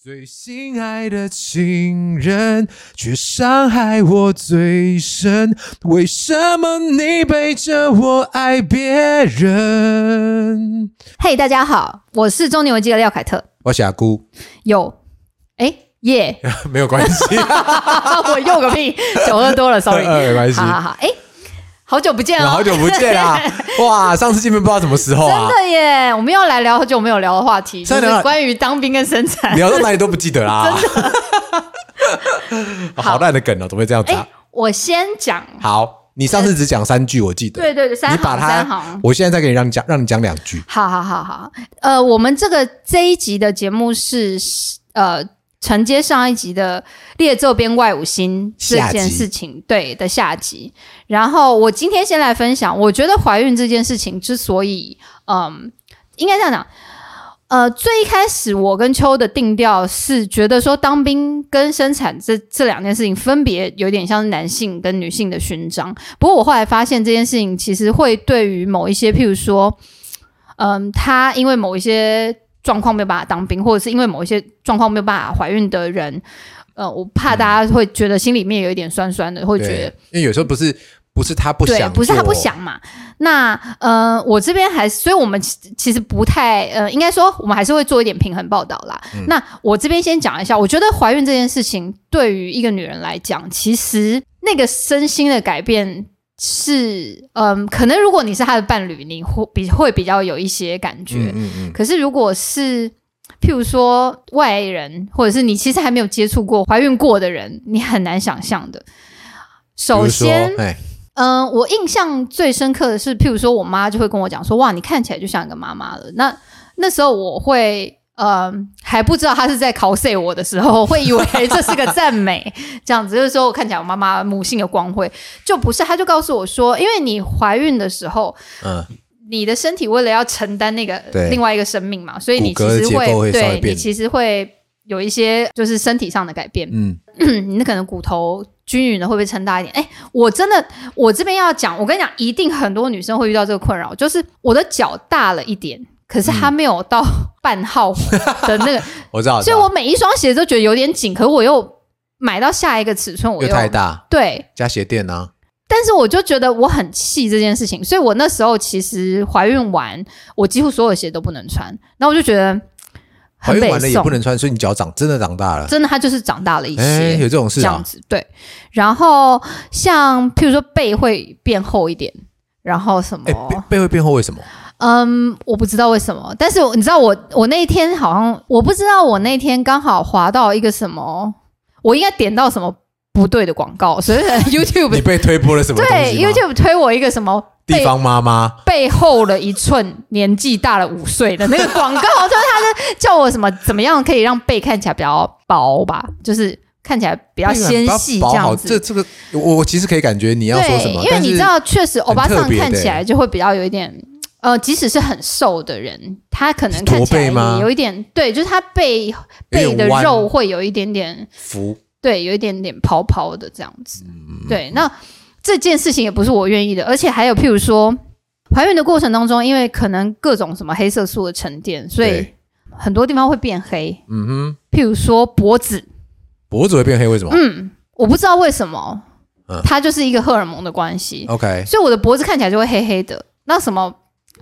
最心爱的情人，却伤害我最深。为什么你背着我爱别人？嘿大家好，我是中年危机的廖凯特。我是阿姑，有，哎耶，没有关系，我用个屁，酒喝多了，sorry，呃 没关系。好好好，哎，好久不见了，好久不见啦！哇，上次见面不知道什么时候啊真，的耶，我们要来聊好久没有聊的话题，就真的是关于当兵跟生产。聊到哪里都不记得啦。好烂的梗哦，怎么会这样子我先讲，好，你上次只讲三句，我记得。对对对，三行你把它。我现在再给你让你讲，让你讲两句。好好好好，呃，我们这个这一集的节目是呃承接上一集的列奏编外五星这件事情对的下集。然后我今天先来分享，我觉得怀孕这件事情之所以嗯，应该这样讲。呃，最一开始我跟秋的定调是觉得说，当兵跟生产这这两件事情分别有点像是男性跟女性的勋章。不过我后来发现这件事情其实会对于某一些，譬如说，嗯，她因为某一些状况没有办法当兵，或者是因为某一些状况没有办法怀孕的人，呃，我怕大家会觉得心里面有一点酸酸的，会觉得对，因为有时候不是不是他不想，，不是他不。想嘛。那呃，我这边还是，所以我们其其实不太呃，应该说我们还是会做一点平衡报道啦。嗯那我这边先讲一下，我觉得怀孕这件事情对于一个女人来讲，其实那个身心的改变。是，嗯，可能如果你是他的伴侣，你会比会比较有一些感觉。嗯嗯嗯，可是如果是譬如说外人，或者是你其实还没有接触过怀孕过的人，你很难想象的。首先，哎，嗯、我印象最深刻的是，譬如说我妈就会跟我讲说：“哇，你看起来就像一个妈妈了。那”那时候我会。嗯，还不知道他是在 cos 我的时候，会以为这是个赞美，这样子就是说我看起来我妈妈母性的光辉，就不是。他就告诉我说，因为你怀孕的时候，嗯，你的身体为了要承担那个另外一个生命嘛，所以你其实会对你其实会有一些就是身体上的改变，嗯，你那可能骨头均匀的会不会撑大一点？哎，我真的我这边要讲，我跟你讲，一定很多女生会遇到这个困扰，就是我的脚大了一点，可是它没有到 半号的那个，我知道，所以我每一双鞋都觉得有点紧，可是我又买到下一个尺寸，我又太大，对，加鞋垫啊，但是我就觉得我很气这件事情，所以我那时候其实怀孕完，我几乎所有鞋都不能穿，然后我就觉得很北怀孕完了也不能穿，所以你脚长真的长大了。真的，它就是长大了一些，哎，有这种事啊这样？子对。然后像譬如说背会变厚一点，然后什么，背会变厚，为什么？嗯，我不知道为什么，但是你知道我我那一天好像我不知道我那天刚好滑到一个什么，我应该点到什么不对的广告，所以 YouTube 你被推播了什么对 YouTube 推我一个什么地方妈妈，背后了一寸，年纪大了五岁的那个广告，就是他在叫我什么怎么样可以让背看起来比较薄吧，就是看起来比较纤细这样子。这这个我我其实可以感觉你要说什么，，因为你知道，确实欧巴桑看起来就会比较有一点。呃，即使是很瘦的人，他可能看起来也有一点，对，就是他背背的肉会有一点点，浮。对，有一点点泡泡的这样子。嗯。对，那这件事情也不是我愿意的，而且还有譬如说，怀孕的过程当中，因为可能各种什么黑色素的沉淀，所以很多地方会变黑，嗯哼，譬如说脖子，脖子会变黑，为什么？嗯，我不知道为什么，嗯。它就是一个荷尔蒙的关系，？OK，所以我的脖子看起来就会黑黑的。那什么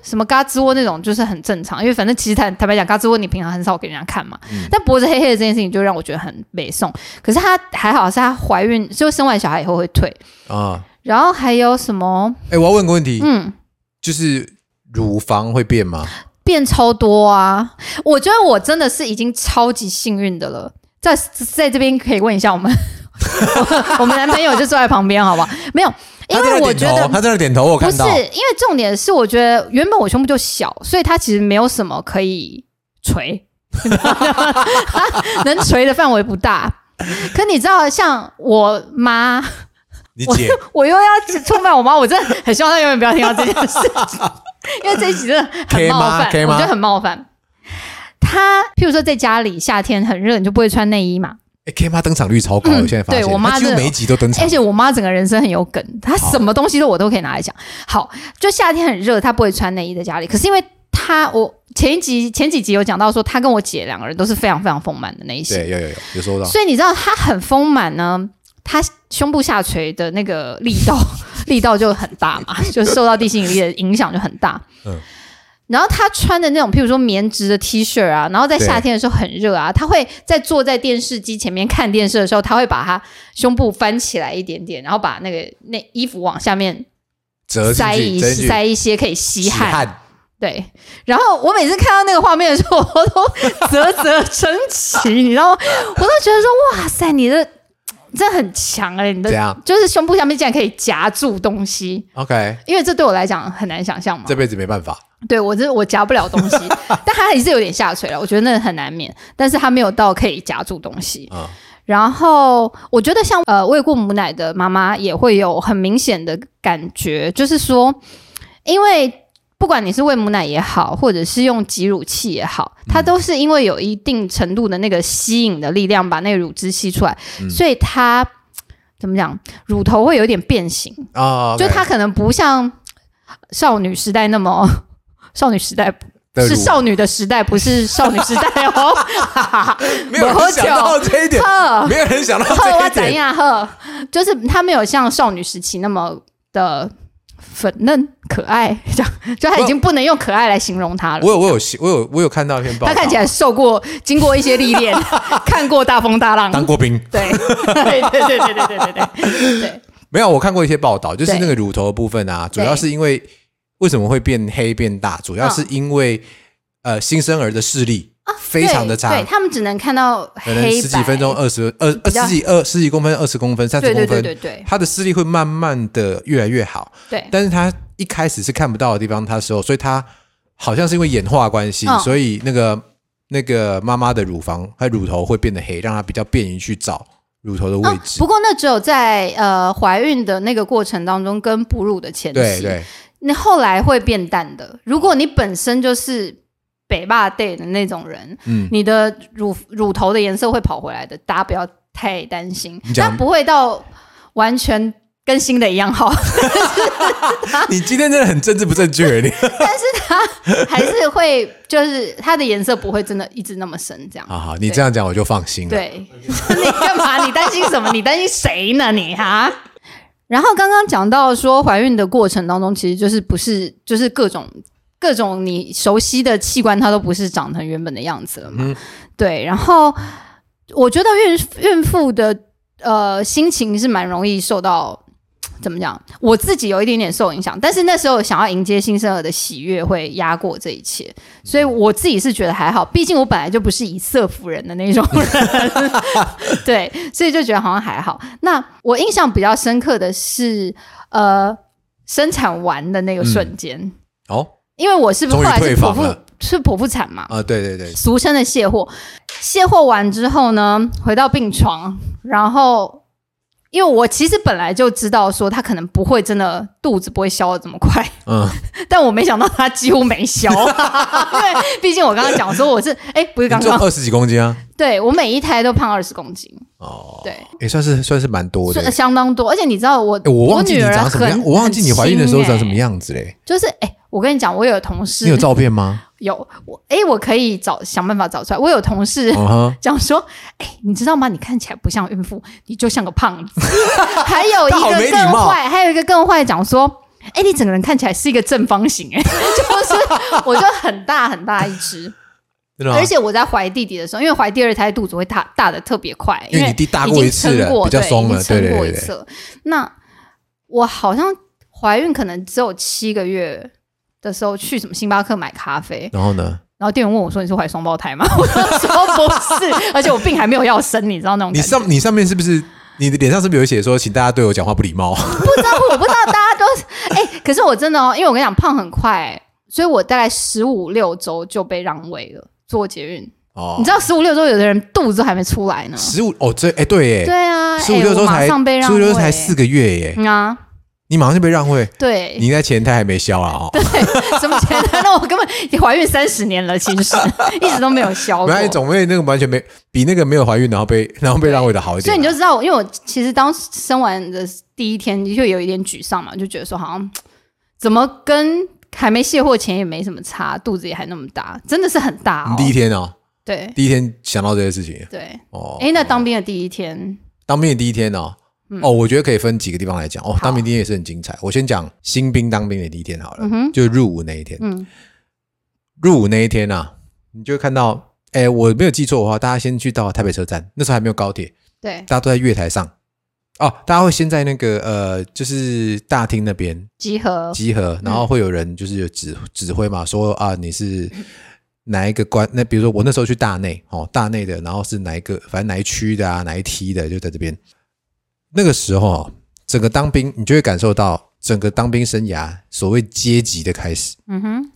什么嘎吱窝那种就是很正常，因为反正其实坦坦白讲，嘎吱窝你平常很少给人家看嘛。嗯但脖子黑黑的这件事情就让我觉得很美送。可是她还好，是她怀孕就生完小孩以后会退。啊，然后还有什么？哎，我要问个问题，嗯，就是乳房会变吗？变超多啊！我觉得我真的是已经超级幸运的了。在在这边可以问一下我们，我们男朋友就坐在旁边，好不好？没有，因为我觉得他在那点头，我有不是，因为重点是，我觉得原本我胸部就小，所以他其实没有什么可以捶，能捶的范围不大。可你知道，像我妈，你姐我又要出卖我妈，我真的很希望她永远不要听到这件事情，因为这一集真的很冒犯，我觉得很冒犯。她譬如说在家里夏天很热，你就不会穿内衣嘛，哎，K 妈登场率超高，嗯我现在发现，对我妈真每一集都登场而。且我妈整个人生很有梗，她什么东西都我都可以拿来讲。好，就夏天很热，她不会穿内衣在家里，可是因为她我前一集前几集有讲到说，她跟我姐两个人都是非常非常丰满的那一些，对，有有有有收到，所以你知道她很丰满呢，她胸部下垂的那个力道 力道就很大嘛，就受到地心引力的影响就很大。嗯然后他穿的那种，譬如说棉质的 T 恤啊，然后在夏天的时候很热啊，他会在坐在电视机前面看电视的时候，他会把他胸部翻起来一点点，然后把那个那衣服往下面折，塞一塞一些可以吸洗汗。汗，对，然后我每次看到那个画面的时候，我都 啧啧称奇，你知道吗？我都觉得说，哇塞，你的真的很强哎、你的就是胸部下面竟然可以夹住东西，？OK，因为这对我来讲很难想象嘛。这辈子没办法。对我这我夹不了东西，但它还是有点下垂了，我觉得那很难免，但是它没有到可以夹住东西。啊然后我觉得像呃喂过母奶的妈妈也会有很明显的感觉，就是说，因为不管你是喂母奶也好，或者是用挤乳器也好，它都是因为有一定程度的那个吸引的力量把那个乳汁吸出来，嗯所以它怎么讲，乳头会有一点变形，啊，就它可能不像少女时代那么。少女时代是少女的时代，不是少女时代哦。没有人想到这一点，呵没有人想到这一点。样呵？就是她没有像少女时期那么的粉嫩可爱，这样就她已经不能用可爱来形容她了我。有我有我有我有看到一篇报道，她看起来受过、经过一些历练，看过大风大浪。当过兵。对对对对对对对对对对，没有，我看过一些报道，就是对那个乳头的部分啊，主对要是因为为什么会变黑变大，主要是因为呃新生儿的视力非常的差。对，对他们只能看到可能十几分钟、二十二二十几二十几公分、二十公分、三十公分，对对对他的视力会慢慢的越来越好。对。但是他一开始是看不到的地方，他的时候，所以他好像是因为演化关系，嗯。所以那个那个妈妈的乳房和乳头会变得黑，让他比较便于去找乳头的位嗯，置。不过那只有在呃怀孕的那个过程当中跟哺乳的前期，对对，你后来会变淡的。如果你本身就是北霸 day 的那种人，嗯，你的乳乳头的颜色会跑回来的，大家不要太担心你，讲不会到完全跟新的一样好，你今天真的很政治不正确，你 还是会就是它的颜色不会真的一直那么深这样。好好，你这样讲我就放心了。对，你干嘛？你担心什么？你担心谁呢？你哈？然后刚刚讲到说，怀孕的过程当中，其实就是不是就是各种各种你熟悉的器官，它都不是长成原本的样子了嘛？嗯对。然后我觉得孕孕妇的呃心情是蛮容易受到。怎么讲？我自己有一点点受影响，但是那时候想要迎接新生儿的喜悦会压过这一切，所以我自己是觉得还好。毕竟我本来就不是以色服人的那种人，对，所以就觉得好像还好。那我印象比较深刻的是，呃，生产完的那个瞬间，哦因为我是后来是剖腹是剖腹产嘛，啊，对对对，俗称的卸货。卸货完之后呢，回到病床，然后因为我其实本来就知道说他可能不会真的肚子不会消的这么快，嗯，但我没想到他几乎没消，因为毕竟我刚刚讲说我是哎、不是刚刚，二十几公斤啊？对我每一胎都胖二十公斤，哦，对，也算是算是蛮多的是。相当多。而且你知道我、诶我忘记你女儿长什么样，很我忘记你怀孕的时候长什么，样子嘞。欸就是哎、我跟你讲，我有同事你有照片吗？有我哎、我可以找想办法找出来。我有同事、讲说，哎、你知道吗？你看起来不像孕妇，你就像个胖子。还有一个更坏，还有一个更坏，讲说，哎、你整个人看起来是一个正方形、哎，就是我就很大很大一只，而？且我在怀弟弟的时候，因为怀第二胎肚子会大大的特别快，因为你弟大过一次比较对松了撑对对对对过一次了。那我好像怀孕可能只有七个月的时候去什么星巴克买咖啡，然后呢？然后店员问我说：“你是怀双胞胎吗？” 我说：“不是，而且我病还没有要生，你知道那种你感觉。”上你上面是不是你的脸上是不是有写说，请大家对我讲话不礼貌？不知道，我不知道大家都是哎、可是我真的哦，因为我跟你讲胖很快、所以我大概十五六周就被让位了做捷运。哦你，知道十五六周有的人肚子都还没出来呢。十五哦，这哎对耶，对啊，十五六周才上被让位，十五六周才四个月耶，嗯啊，你马上就被让位，对你应该前胎还没消啊哦。对，什么前胎？那我根本怀孕三十年了，其实 一直都没有消过原。来总会那个完全没比那个没有怀孕然后被 然后被让位的好一点啊。所以你就知道，因为我其实当生完的第一天就有一点沮丧嘛，就觉得说好像怎么跟还没卸货前也没什么差，肚子也还那么大，真的是很大哦。你第一天哦，对第一天想到这些事情对，哦。哎，那当兵的第一天，当兵的第一天哦，嗯哦，我觉得可以分几个地方来讲哦。当兵第一天也是很精彩。我先讲新兵当兵的第一天好了，就入伍那一天。嗯入伍那一天啊，你就会看到，哎，我没有记错的话，大家先去到台北车站，那时候还没有高铁，对，大家都在月台上。哦，大家会先在那个呃，就是大厅那边集合，集合，然后会有人就是有指指挥嘛，说啊你是哪一个关？那比如说我那时候去大内哦，大内的，然后是哪一个，反正哪一区的啊，哪一梯的，就在这边。那个时候啊，整个当兵，你就会感受到整个当兵生涯所谓阶级的开始。嗯哼，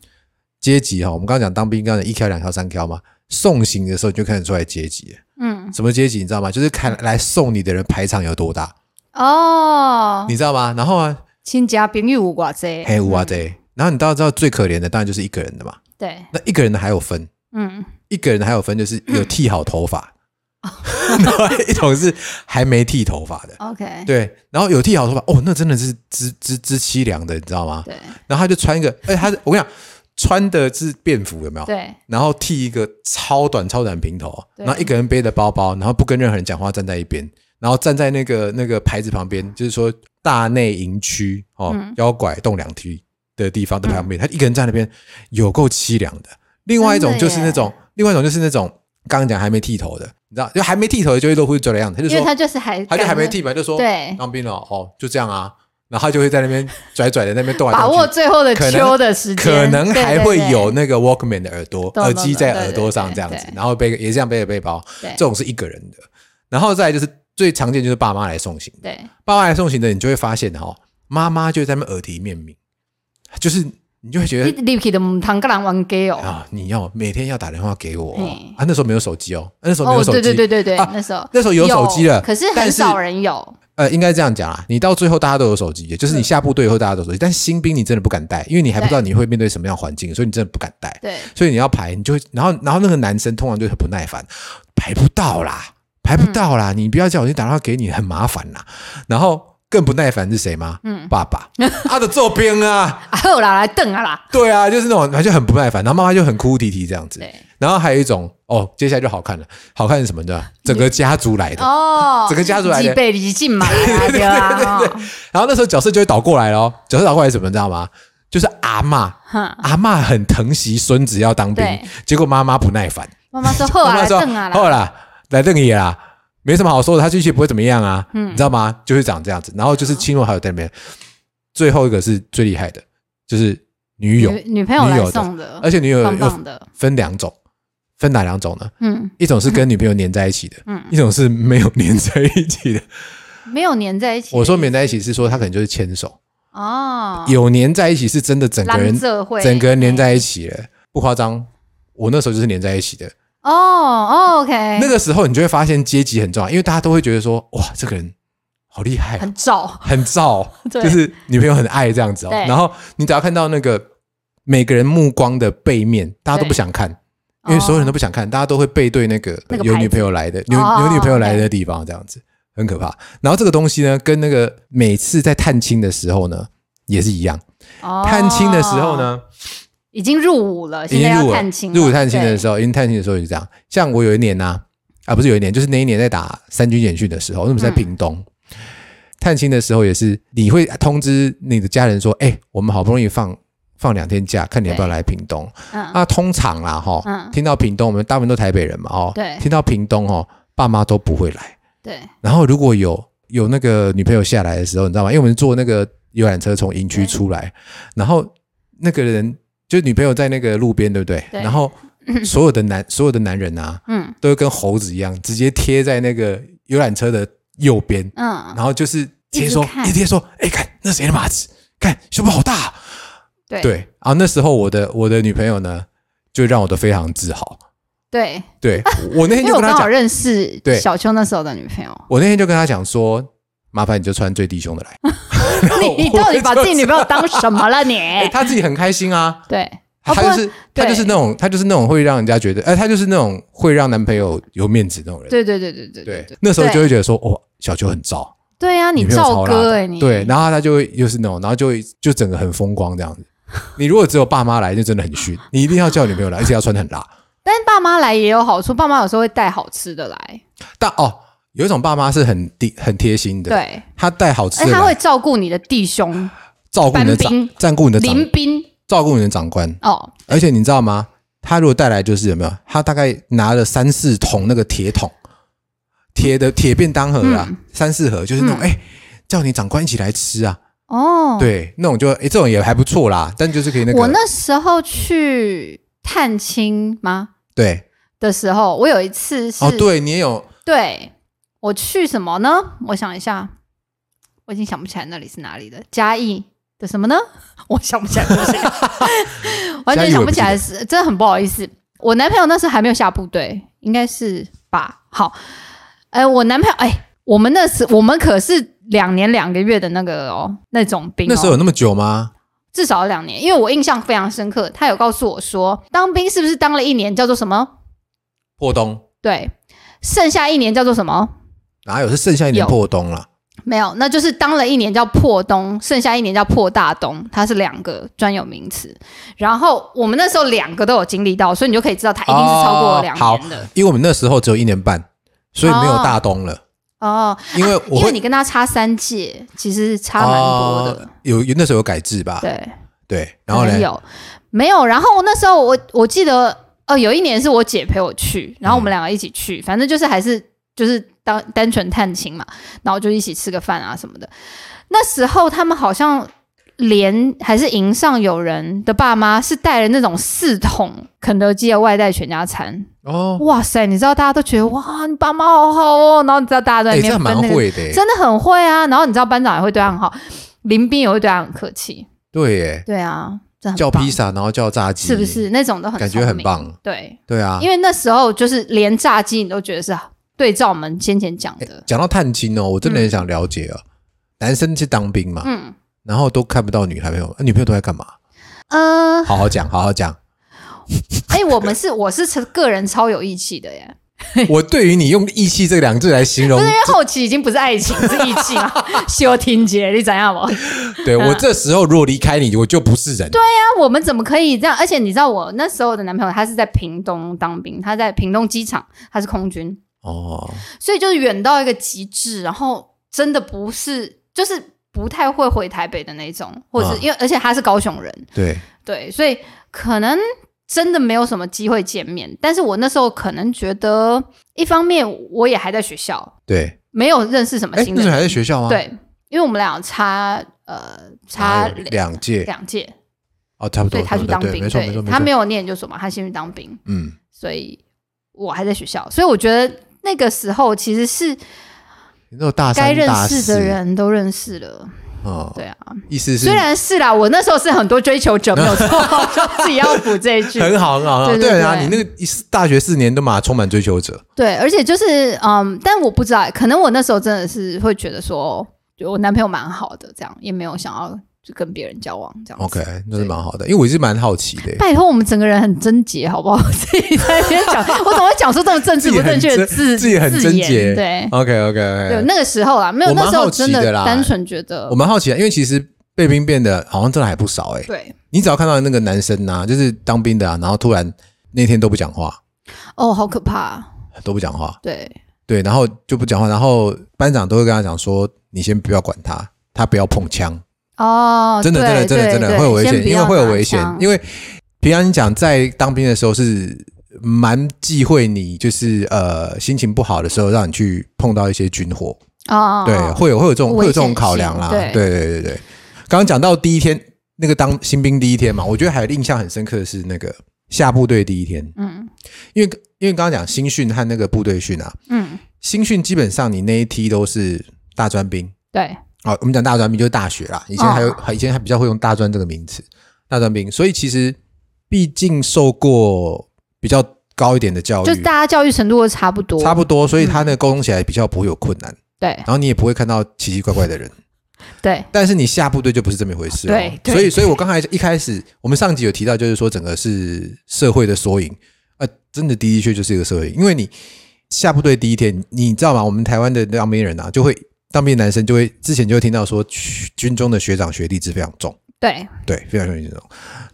阶级哈，我们刚刚讲当兵，刚刚讲一挑、两挑、三挑嘛，送行的时候你就看得出来阶级。嗯，什么阶级你知道吗？就是看来送你的人排场有多大，哦，你知道吗？然后啊，亲家朋友有偌济，黑五啊这，然后你大家知道最可怜的当然就是一个人的嘛。对，那一个人的还有分，嗯，一个人的还有分，就是有剃好头发，然 后一种是还没剃头发的。OK，对，然后有剃好头发，哦，那真的是之之之凄凉的，你知道吗？对然后他就穿一个，哎，他我跟你讲，穿的是便服，有没有？对然后剃一个超短超短平头，然后一个人背着包包，然后不跟任何人讲话，站在一边，然后站在那个那个牌子旁边，就是说大内营区哦，嗯腰拐动两梯的地方的旁边，他一个人在那边，有够凄凉的。另外一种就是那种，另外一种就是那种刚刚讲还没剃头的，你知道，就还没剃头的就会露出嘴的样子，他就说因为他就是还他就还没剃嘛，就说对。当兵了哦，就这样啊，然后他就会在那边 拽拽的那边动来把动去。握最后的可能秋的时间，可能还会有，那个 Walkman 的耳朵懂耳机在耳朵上这样子对对，对然后背个也这样背着背包，这种是一个人的。然后再来就是最常见就是爸妈来送行，对。爸妈来送行的，你就会发现哈，妈妈就在那边耳提面命，就是你就会觉你得。你去的唔通跟人玩 gay 哦，啊！你要每天要打电话给我嘿啊！那时候没有手机哦，那时候没有哦，手机，对对对对对啊，那时候那时候有手机了，可是但是很少人有，呃，应该这样讲啊，你到最后大家都有手机，就是你下部队以后大家都有手机，但新兵你真的不敢带，因为你还不知道你会面对什么样的环境，所以你真的不敢带。对所以你要排，你就会，然后然后那个男生通常就很不耐烦，排不到啦，排不到啦，你不要叫我去打电话给你，很麻烦啦。然后更不耐烦是谁吗？嗯，爸爸，他的做兵啊，啊后啦来瞪啊啦，对啊，就是那种他就很不耐烦，然后妈妈就很哭哭啼啼这样子。对。然后还有一种哦，接下来就好看了，好看是什么呢？整个家族来的，哦，整个家族来的。几倍离境嘛，对啊，对然后那时候角色就会倒过来咯，角色倒过来是什么，你知道吗？就是阿嬷，哼。阿嬷很疼惜孙子要当兵对，结果妈妈不耐烦，妈妈说 后啦，后啦，来瞪你啦，没什么好说的，他继续不会怎么样啊，你知道吗？就是长这样子，然后就是青龙还有在那边，最后一个是最厉害的，就是女友，女女朋友来女友的送的，而且女友又分两种，分哪两种呢？嗯一种是跟女朋友黏在一起的，嗯，一种是没有黏在一起的。没有粘在一起。我说黏在一起是说他可能就是牵手，哦，有黏在一起是真的整个人整个人黏在一起了，不夸张。我那时候就是黏在一起的。哦哦，OK，那个时候你就会发现阶级很重要，因为大家都会觉得说，哇，这个人好厉害啊，很照，很燥，就是女朋友很爱这样子哦。然后你只要看到那个每个人目光的背面，大家都不想看，因为所有人都不想看，大家都会背对那个有女朋友来的、有哦有女朋友来的地方，这样子很可怕。然后这个东西呢，跟那个每次在探亲的时候呢，也是一样。哦。探亲的时候，呢，已经入伍了，已现在要经入伍了探亲了，入伍探亲的对时候，已经探亲的时候也是这样。像我有一年呐、啊，不是有一年，就是那一年在打三军演训的时候，那么在屏东、探亲的时候，也是你会通知你的家人说，哎、我们好不容易放放两天假，看你要不要来屏东。嗯，那通常啦，哈、嗯。听到屏东，我们大部分都台北人嘛，哦，对。听到屏东哦，爸妈都不会来。对，然后如果有有那个女朋友下来的时候，你知道吗？因为我们坐那个游览车从营区出来，然后那个人就女朋友在那个路边，对不对？对。然后所有的男 所有的男人啊，嗯。都会跟猴子一样，直接贴在那个游览车的右边，嗯，然后就是直接说，一直看。直接说，哎，看那谁的马子，看胸部好大啊。对。对，然后那时候我的我的女朋友呢，就让我都非常自豪。对，对我那天就跟她讲，刚好认识对。小秋那时候的女朋友，我那天就跟她讲说，麻烦你就穿最低胸的来。你你到底把自己女朋友当什么了你？哎，她自己很开心啊，对，她就是她对就是那种她就是那种会让人家觉得，哎，她就是那种会让男朋友有面子那种人。对对对对对对对，那时候就会觉得说，哦，小秋很燥，对啊，你女朋友赵超辣的哥哎你，对，然后他就会又是那种，然后就会就整个很风光这样子。你如果只有爸妈来，就真的很逊。你一定要叫女朋友来，而且要穿的很辣。但是爸妈来也有好处，爸妈有时候会带好吃的来，但哦，有一种爸妈是很地很贴心的，对，他带好吃的他会，照顾你的弟兄、照顾你的长，照顾你的长，邻兵。照顾你的长官。哦，而且你知道吗？他如果带来就是有没有？他大概拿了三四桶那个铁桶，铁的铁便当盒啊，嗯。三四盒，就是那种嗯。哎、叫你长官一起来吃啊。哦，对，那种就哎、这种也还不错啦，但就是可以那个我那时候去探亲吗？对。的时候，我有一次是哦，对你也有对我去什么呢？我想一下，我已经想不起来那里是哪里了。嘉义的什么呢？我想不起来 完全想不起来是，真的很不好意思。我男朋友那时候还没有下部队，应该是吧？好，呃，我男朋友，哎，我们那时我们可是两年两个月的那个哦，那种兵、哦，那时候有那么久吗？至少有两年，因为我印象非常深刻。他有告诉我说，当兵是不是当了一年叫做什么？破冬对，剩下一年叫做什么？哪有是剩下一年有破冬了？没有，那就是当了一年叫破冬，剩下一年叫破大冬，它是两个专有名词。然后我们那时候两个都有经历到，所以你就可以知道它一定是超过两好年的因为我们那时候只有一年半，所以没有大冬了。哦。因为因为你跟他差三届，其实差蛮多的。哦有有那时候有改制吧？对，对，然后呢？能有没有？然后那时候我我记得，哦，有一年是我姐陪我去，然后我们两个一起去，反正就是还是就是当单纯探亲嘛，然后就一起吃个饭啊什么的。那时候他们好像连还是营上有人的爸妈是带了那种四桶肯德基的外带全家餐，哦，哇塞！你知道大家都觉得哇，你爸妈好好哦，然后你知道大家都在哎，那这样蛮边分那个，会的，真的很会啊。然后你知道班长也会对他很好，林斌也会对他很客气，对耶，对啊，叫披萨，然后叫炸鸡，是不？是那种都很感觉很棒。对，对啊，因为那时候就是连炸鸡你都觉得是对照我们先前讲的，讲到探亲哦，我真的很想了解哦，男生去当兵嘛，嗯然后都看不到女孩朋友，那女朋友都在干嘛？呃，好好讲，好好讲。哎、我们是我是超个人超有义气的耶，我对于你用义气这两个字来形容不是，因为后期已经不是爱情是义气嘛，修听姐你怎样不？对我这时候如果离开你，我就不是人。对，啊我们怎么可以这样？而且你知道我那时候的男朋友他是在屏东当兵，他在屏东机场，他是空军，哦，所以就是远到一个极致，然后真的不是就是不太会回台北的那种，或者是啊因为而且他是高雄人，对，对，所以可能真的没有什么机会见面。但是我那时候可能觉得，一方面我也还在学校，对，没有认识什么哎，新的人，那时候还在学校吗？，对，因为我们俩差呃差两两届两届，哦，差不多，对他去当兵，对。他没有念研究所嘛，他先去当兵，嗯，所以我还在学校，所以我觉得那个时候其实是你那种大该认识的人都认识了，哦，对啊，意思是虽然是啦，我那时候是很多追求者，没有错，自己要补这一句，很好，很好，对对对啊，你那个一大学四年都嘛充满追求者，对，而且就是嗯，但我不知道，可能我那时候真的是会觉得说，就我男朋友蛮好的，这样也没有想要就跟别人交往这样子。OK，那是蛮好的，因为我一直蛮好奇的，拜托，我们整个人很贞洁，好不好？自己在那边讲，我怎么会讲出这么政治不正确的字？自己很贞洁对。OK OK 对，OK，那个时候啦，没有，那时候真的啦单纯觉得我，蛮好奇的，因为其实被兵变的好像真的还不少哎。对，你只要看到那个男生呐，就是当兵的啊，然后突然那天都不讲话，哦，好可怕，都不讲话，对，对，然后就不讲话，然后班长都会跟他讲说，你先不要管他，他不要碰枪，哦，真的真的真的真的会有危险，因为会有危险，因为平常你讲在当兵的时候是蛮忌讳你就是呃心情不好的时候让你去碰到一些军火，哦，对，会有会有这种会有这种考量啦，对。对对对对。刚刚讲到第一天那个当新兵第一天嘛，我觉得还有印象很深刻的是那个下部队第一天，嗯。因为因为刚刚讲新训和那个部队训啊，嗯，新训基本上你那一梯都是大专兵。对，哦，我们讲大专兵就是大学啦，以前还有、哦。以前还比较会用大专这个名词，大专兵，所以其实毕竟受过比较高一点的教育，就大家教育程度都差不多，差不多，所以他那个沟通起来比较不会有困难，对。然后你也不会看到奇奇怪怪的人。对。但是你下部队就不是这么一回事哦。对。对所以所以我刚才一开始我们上集有提到，就是说整个是社会的缩影，呃，真的的的确就是一个社会，因为你下部队第一天，你知道吗？我们台湾的当兵人啊，就会当兵的男生就会之前就会听到说，军中的学长学弟制非常重，对，对，非常凶险这种。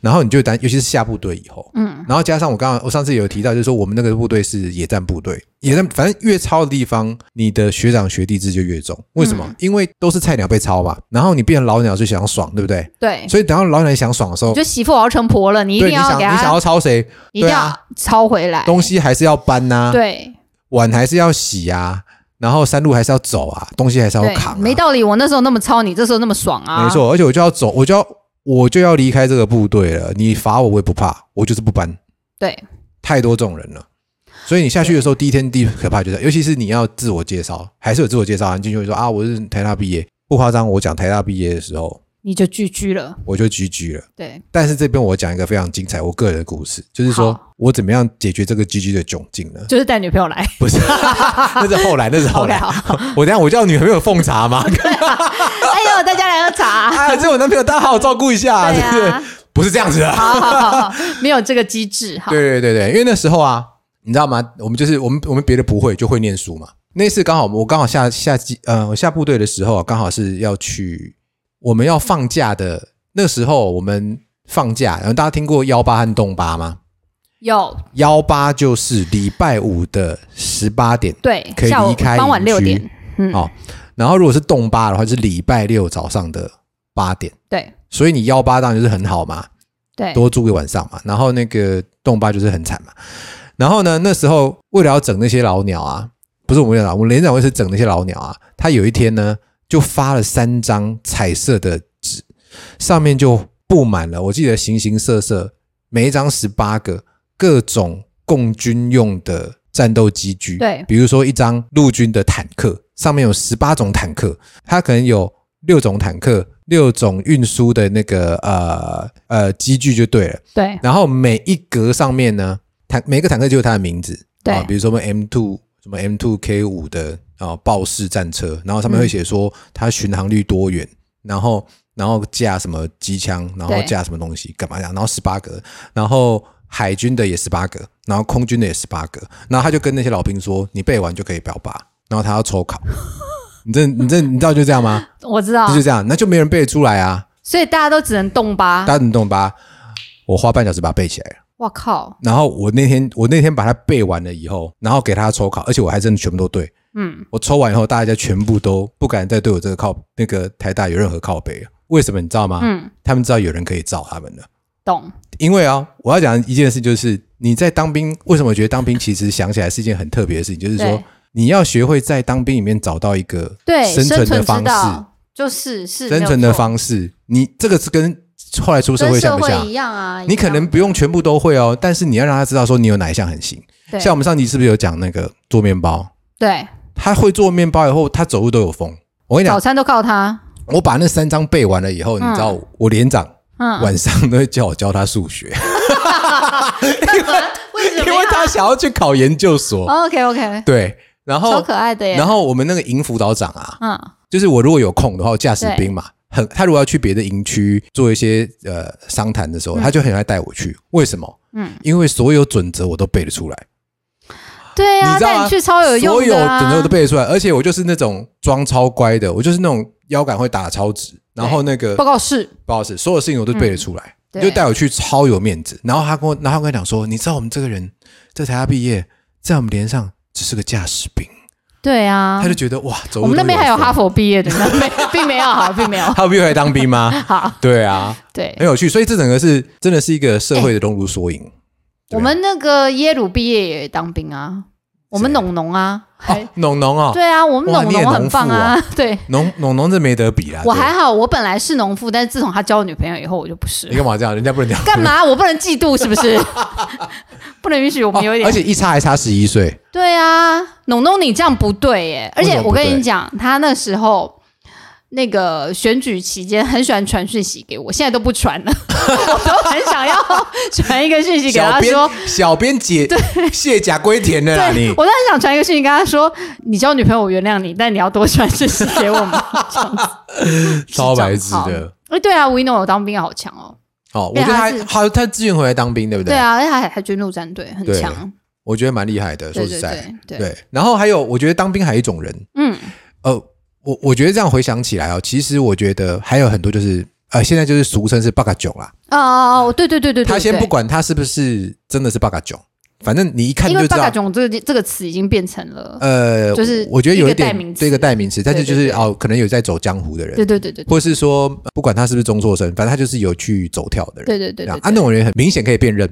然后你就担，尤其是下部队以后，嗯，然后加上我刚刚我上次有提到，就是说我们那个部队是野战部队，野战反正越超的地方，你的学长学弟制就越重。为什么？因为都是菜鸟被超嘛，然后你变成老鸟就想爽，对不对？对，所以等到老鸟想爽的时候，就媳妇我要成婆了，你一定要给他，你想要抄谁，一定要抄回来。东西还是要搬呐、对。碗还是要洗啊，然后山路还是要走啊，东西还是要扛、啊，没道理。我那时候那么操，你这时候那么爽啊？没，错，而且我就要走，我就要我就要离开这个部队了。你罚我，我也不怕，我就是不搬。对太多这种人了，所以你下去的时候，第一天第一可怕就是，尤其是你要自我介绍，还是有自我介绍，你进去会说啊，我是台大毕业，不夸张，我讲台大毕业的时候，你就拒居了。我就 GG 了。对，但是这边我讲一个非常精彩我个人的故事，就是说好我怎么样解决这个 GG 的窘境呢？就是带女朋友来。不是，那是后来，那是后来。我等一下我叫女朋友奉茶吗？哎呦，大家来喝茶。哎，这我男朋友，大家好好照顾一下，对对不对啊？不是这样子的。好好好好，没有这个机制哈。对对对对，因为那时候啊，你知道吗？我们就是我们我们别的不会，就会念书嘛。那次刚好我刚好下下机呃我下部队的时候啊，刚好是要去我们要放假的那时候，我们放假，然后大家听过幺八和动八吗？有幺八就是礼拜五的十八点对可，以离开傍晚六点。嗯，哦，然后如果是动八的话，就是礼拜六早上的八点。对所以你幺八当然就是很好嘛，对，多住个晚上嘛。然后那个动八就是很惨嘛。然后呢，那时候为了要整那些老鸟啊，不是我们连长，我们连长会是整那些老鸟啊。他有一天呢，就发了三张彩色的纸，上面就布满了，我记得形形色色，每一张十八个各种共军用的战斗机具。对比如说一张陆军的坦克，上面有十八种坦克，它可能有六种坦克，六种运输的那个呃呃机具就对了。对然后每一格上面呢，坦每个坦克就有它的名字，对啊，比如说什么 M two 什么 M two K 五的啊豹式战车，然后上面会写说它巡航率多远，然后然后架什么机枪，然后架什么东西干嘛这样，然后十八格，然后海军的也十八个，然后空军的也十八个，然后他就跟那些老兵说，你背完就可以表靶，然后他要抽考。你这你这你知道就这样吗？我知道就，这样，那就没人背得出来啊！所以大家都只能动吧大。家能动吧？我花半小时把它背起来了。我靠，然后我那天我那天把它背完了以后，然后给他抽考，而且我还真的全部都对。嗯，我抽完以后，大家全部都不敢再对我这个靠那个台大有任何靠背了。为什么你知道吗？嗯，他们知道有人可以罩他们了。懂，因为啊，我要讲一件事，就是你在当兵，为什么我觉得当兵其实想起来是一件很特别的事情？就是说你要学会在当兵里面找到一个对，生存的方式，就是是生存的方式。你这个是跟后来出社会像不像？一样啊。你可能不用全部都会哦，但是你要让他知道说你有哪一项很行。对像我们上集是不是有讲那个做面包？对他会做面包以后，他走路都有风。我跟你讲，早餐都靠他。我把那三张背完了以后，你知道我连长嗯，晚上都会叫我教他数学？为什么因为他想要去考研究所。？OK OK，对，然超后可爱的耶。然后我们那个营辅导长啊，嗯，就是我如果有空的话，驾驶兵嘛，很他如果要去别的营区做一些呃商谈的时候，他就很爱带我去。为什么？嗯，因为所有准则我都背得出来。对啊，你知道吗去超有用所有。整个都背得出来，而且我就是那种装超乖的，我就是那种腰杆会打超直，然后那个报告室，报告室，所有事情我都背得出来，对就带我去超有面子。然后他跟我，然后他跟我讲说，你知道我们这个人在台大毕业，在我们连上只是个驾驶兵，对啊他就，觉得哇，走路我们那边还有哈佛，佛毕业的呢，没，并没有，好，并没有。哈佛毕业来当兵吗？好，对啊，对很，有趣。所以这整个是真的是一个社会的熔炉缩影。对我们那个耶鲁毕业也当兵啊，我们谁农农啊，农农哦，对啊，我们农农很棒啊，对。农农农这没得比啦。我还好，我本来是农妇，但是自从他交女朋友以后，我就不是你。干嘛这样？人家不能讲干嘛？我不能嫉妒是不是？不能允许我们有一点哦而且一差还差十一岁，对啊，农农你这样不对耶！而且我跟你讲，他那时候那个选举期间很喜欢传讯息给我，现在都不传了，我都很想要传一个讯息给他说。小编姐卸甲归田的啦，你，我都很想传一个讯息跟他说，你交女朋友我原谅你，但你要多传讯息给我们。这样子 超白痴的。哎，对啊，吴一诺有当兵好强哦。哦，我觉得他他他他志愿回来当兵，对不对？对，啊，而且他还还军陆战队很对强。我觉得蛮厉害的。说实在，对对，对。然后还有，我觉得当兵还有一种人，嗯，呃，我我觉得这样回想起来哦，其实我觉得还有很多就是呃，现在就是俗称是八嘎囧啦。哦哦哦，对对对对对，他先不管他是不是真的是八嘎囧，反正你一看就知道。为八嘎囧这个这个词已经变成了，呃，就是我觉得有一个代名词。这个代名词，但是就是哦，可能有在走江湖的人，对对对对对。或是说不管他是不是中辍生，反正他就是有去走跳的人。对对对。啊，那种人很明显可以辨认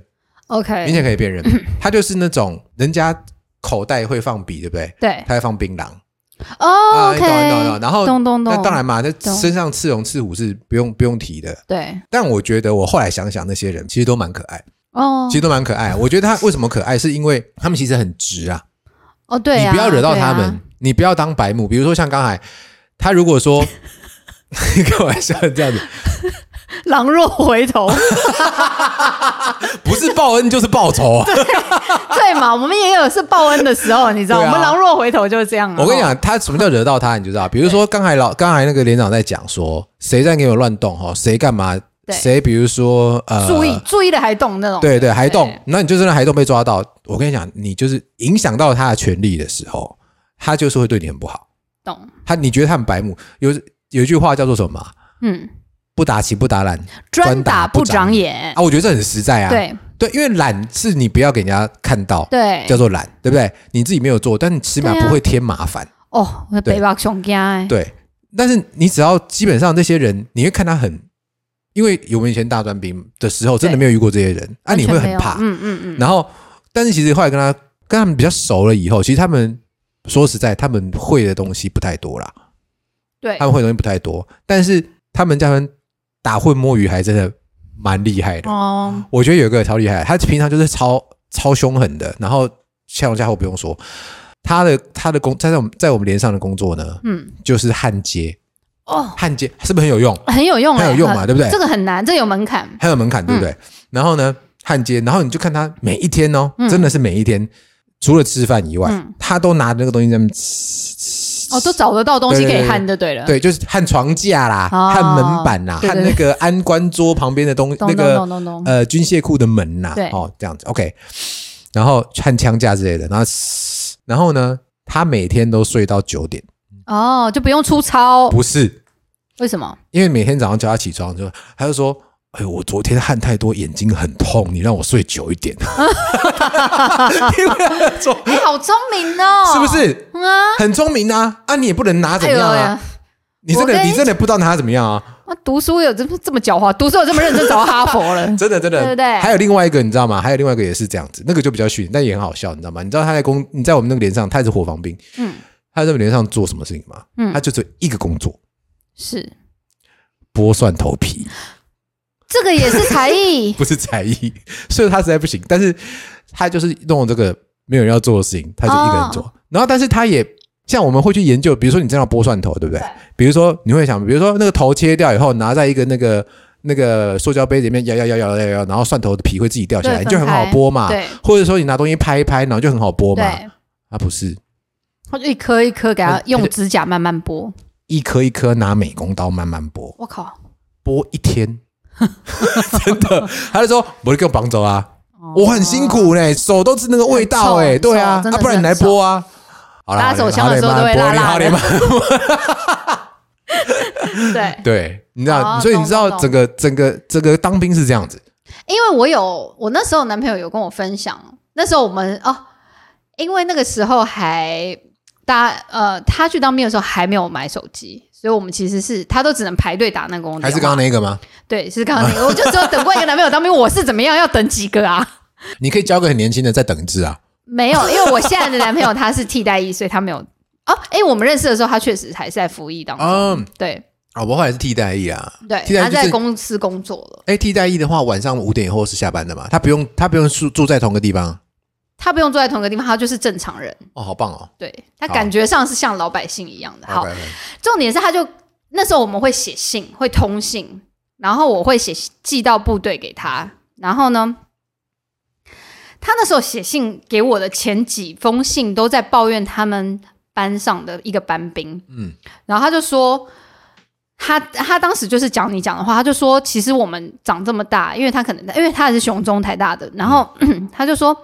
，，OK，明显可以辨认，他就是那种人家口袋会放笔，对不对？对，他会放槟榔哦懂你懂你懂然后那当然嘛，那身上刺龙刺虎是不用不用提的。对，但我觉得我后来想想，那些人其实都蛮可爱，哦其实都蛮可爱。我觉得他为什么可爱，是因为他们其实很直啊。哦，对啊，你不要惹到他们，你不要当白目。比如说像刚才他如果说 开玩笑这样子，狼若回头，不是报恩就是报仇啊！对嘛？我们也有是报恩的时候，你知道，我们狼若回头就是这样啊。我跟你讲，他什么叫惹到他，你就知道。比如说刚才老刚才那个连长在讲说，谁在给我乱动哈，谁干嘛，对谁比如说呃，注意注意的还动那种，对对，还动，那你就真的还动被抓到。我跟你讲，你就是影响到他的权利的时候，他就是会对你很不好。懂，他你觉得他很白目，有有一句话叫做什么嘛？嗯，不打起不打懒专打不长眼。啊，，我觉得这很实在啊。对。对，因为懒是你不要给人家看到，对。叫，做懒，对不对？你自己没有做，但你起码不会添麻烦。哦，北巴熊家哎，对，但是你只要基本上那些人，你会看他很，因为我们以前大专兵的时候，真的没有遇过这些人，啊，你会很怕。嗯嗯嗯，然后，但是其实后来跟他跟他们比较熟了以后，其实他们说实在，他们会的东西不太多啦，对。他，们会的东西不太多，但是他们家人打混摸鱼还真的蛮厉害的。哦，我觉得有一个超厉害，他平常就是超超凶狠的，然后下龙家后不用说，他的他的工在我们在我们连上的工作呢，嗯，就是焊接，哦，焊接是不是很有用？很有用哎，很有用嘛很对不对？这个很难，这有门槛，很有门槛，对不对？然后呢，焊接，然后你就看他每一天哦，嗯。真的是每一天，除了吃饭以外，嗯。他都拿那个东西在那边吃，哦，都找得到东西可以焊就对了，对，就是焊床架啦，哦焊门板啦，焊那个安官桌旁边的东那个呃军械库的门呐、对。哦，这样子，OK，然后焊枪架之类的，然后然后呢，他每天都睡到九点，哦，就不用出操，不是，为什么？因为每天早上叫他起床就他就说。哎，我昨天汗太多，眼睛很痛，你让我睡久一点。因为他说哎，好聪明哦，是不？是嗯啊，很聪明啊？啊，你也不能拿怎么样啊？哎，你真的你你真的不知道拿他怎么样啊？啊，读书有这么这么狡猾，读书有这么认真，找到哈佛了，真的真的，对不对还有另外一个你知道吗？还有另外一个也是这样子，那个就比较逊，但也很好笑，你知道吗？你知道他在工你在我们那个连上，他也是火防兵，嗯，他在我们连上做什么事情吗？嗯他就只有一个工作，是剥蒜头皮，这个也是才艺，不是才艺，所以他实在不行。但是他就是弄这个没有人要做的事情，他就一个人做。哦然后，但是他也像我们会去研究，比如说你真的要剥蒜头，对不对？对比如说你会想，比如说那个头切掉以后，拿在一个那个那个塑胶杯里面摇摇摇摇摇摇，然后蒜头的皮会自己掉下来，你就很好剥嘛。对或者说你拿东西拍一拍，然后就很好剥嘛。对，啊，不是他就一颗一颗给他他用指甲慢慢剥，一颗一颗拿美工刀慢慢剥，我靠，剥一天，真的。他就说我就给我绑走啊。我很辛苦嘞，手都是那个味道哎，对啊，不然你来剥啊。拉手枪的时候都会拉拉的。对，对，你知道，哦所以你知道整个整个整个当兵是这样子，因为我有我那时候男朋友有跟我分享，那时候我们哦，因为那个时候还大家呃，他去当兵的时候还没有买手机，所以我们其实是他都只能排队打那个公共电话还是刚刚那个吗？对，是刚刚那个，我就只有等过一个男朋友当兵，我是怎么样要等几个啊？你可以交个很年轻的再等一次啊。没有，因为我现在的男朋友他是替代役，所以他没有。哦，哎，我们认识的时候，他确实还是在服役当中。嗯，对啊，我后来是替代役啊。对，替代役就是他在公司工作了，哎，替代役的话，晚上五点以后是下班的嘛？他不用他不用住住在同个地方。他不用坐在同一个地方，他就是正常人。哦，好棒哦。对他感觉上是像老百姓一样的。好重点是他就那时候我们会写信，会通信，然后我会写寄到部队给他，然后呢，他那时候写信给我的前几封信都在抱怨他们班上的一个班兵，嗯，然后他就说。他他当时就是讲你讲的话，他就说，其实我们长这么大，因为他可能因为他也是雄中台大的，然后、他就说，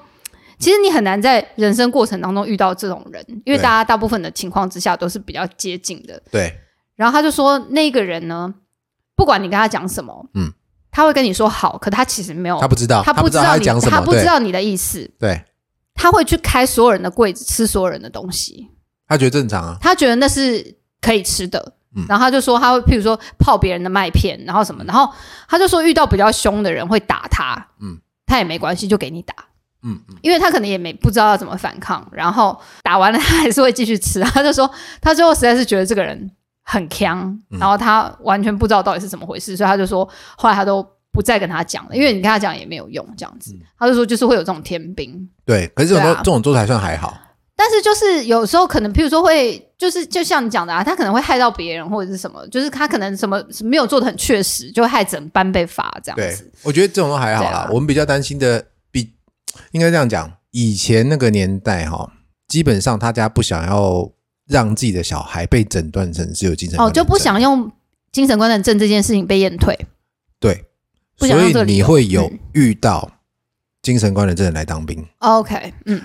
其实你很难在人生过程当中遇到这种人，因为大家大部分的情况之下都是比较接近的。对，然后他就说，那个人呢，不管你跟他讲什么，嗯。嗯，他会跟你说好，可他其实没有，他不知道，他不知道你，在讲什么，他不知道你的意思，对，他会去开所有人的柜子，吃所有人的东西，他觉得正常啊，他觉得那是可以吃的。嗯。然后他就说他会，譬如说泡别人的麦片，然后什么，然后他就说遇到比较凶的人会打他，嗯嗯，他也没关系，就给你打，嗯嗯，因为他可能也没不知道要怎么反抗，然后打完了他还是会继续吃。他就说他最后实在是觉得这个人很强，嗯然后他完全不知道到底是怎么回事，所以他就说后来他都不再跟他讲了，因为你跟他讲也没有用，这样子。他就说就是会有这种天兵，对。可是这种对啊都这种做的还算还好，但是就是有时候可能譬如说会就是就像你讲的啊，他可能会害到别人或者是什么，就是他可能什么没有做的很确实，就会害整班被罚这样对子。，我觉得这种都还好啦。对啊我们比较担心的，比应该这样讲，以前那个年代哈，基本上他家不想要让自己的小孩被诊断成是有精神哦，就不想用精神官能症这件事情被验退。对，不想所以你会有嗯遇到精神官能症的人来当兵，OK，嗯，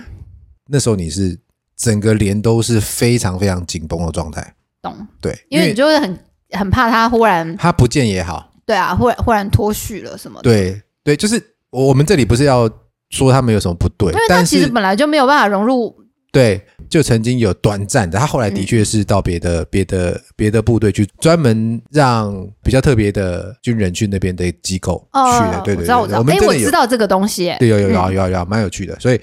那时候你是整个连都是非常非常紧绷的状态，懂。对，因为你就会很很怕他忽然他不见也好，对啊，忽然忽然脱序了什么的。对对，就是我我们这里不是要说他们有什么不对因为，他但其实本来就没有办法融入。对，就曾经有短暂的，他后来的确是到别的、别的、别的部队去，专门让比较特别的军人去那边的机构去哦的。，对对对，我知道，我知道。哎，我们真的有知，道这个东西。哎对，有有有嗯有有，蛮有趣的。所以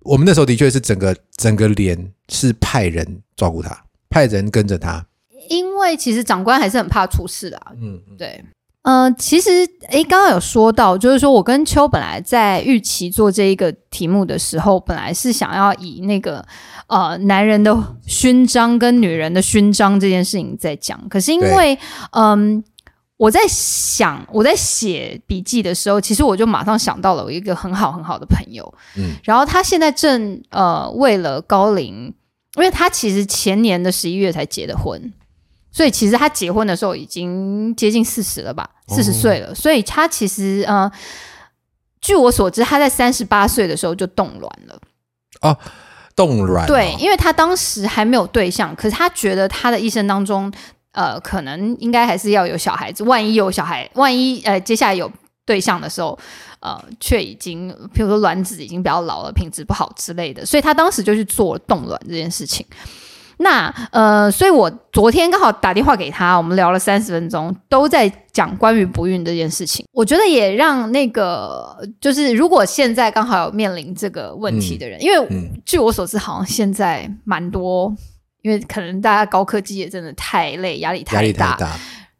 我们那时候的确是整个整个连是派人照顾他，派人跟着他。因为其实长官还是很怕出事的嗯对，嗯、其实诶，刚刚有说到，就是说我跟秋本来在预期做这一个题目的时候，本来是想要以那个呃男人的勋章跟女人的勋章这件事情在讲，可是因为嗯。我在想，我在写笔记的时候，其实我就马上想到了我一个很好很好的朋友，嗯。然后他现在正呃为了高龄，因为他其实前年的十一月才结的婚，所以其实他结婚的时候已经接近四十了吧，哦四十岁了。所以他其实呃，据我所知，他在三十八岁的时候就冻卵了。哦冻卵、哦，对，因为他当时还没有对象，可是他觉得他的一生当中，呃，可能应该还是要有小孩子。万一有小孩，万一呃接下来有对象的时候，呃，却已经，譬如说卵子已经比较老了，品质不好之类的，所以他当时就去做冻卵这件事情。那呃，所以我昨天刚好打电话给他，我们聊了三十分钟，都在讲关于不孕这件事情。我觉得也让那个就是，如果现在刚好有面临这个问题的人，因为嗯据我所知，好像现在蛮多，因为可能大家高科技也真的太累，压力压太大，力太大，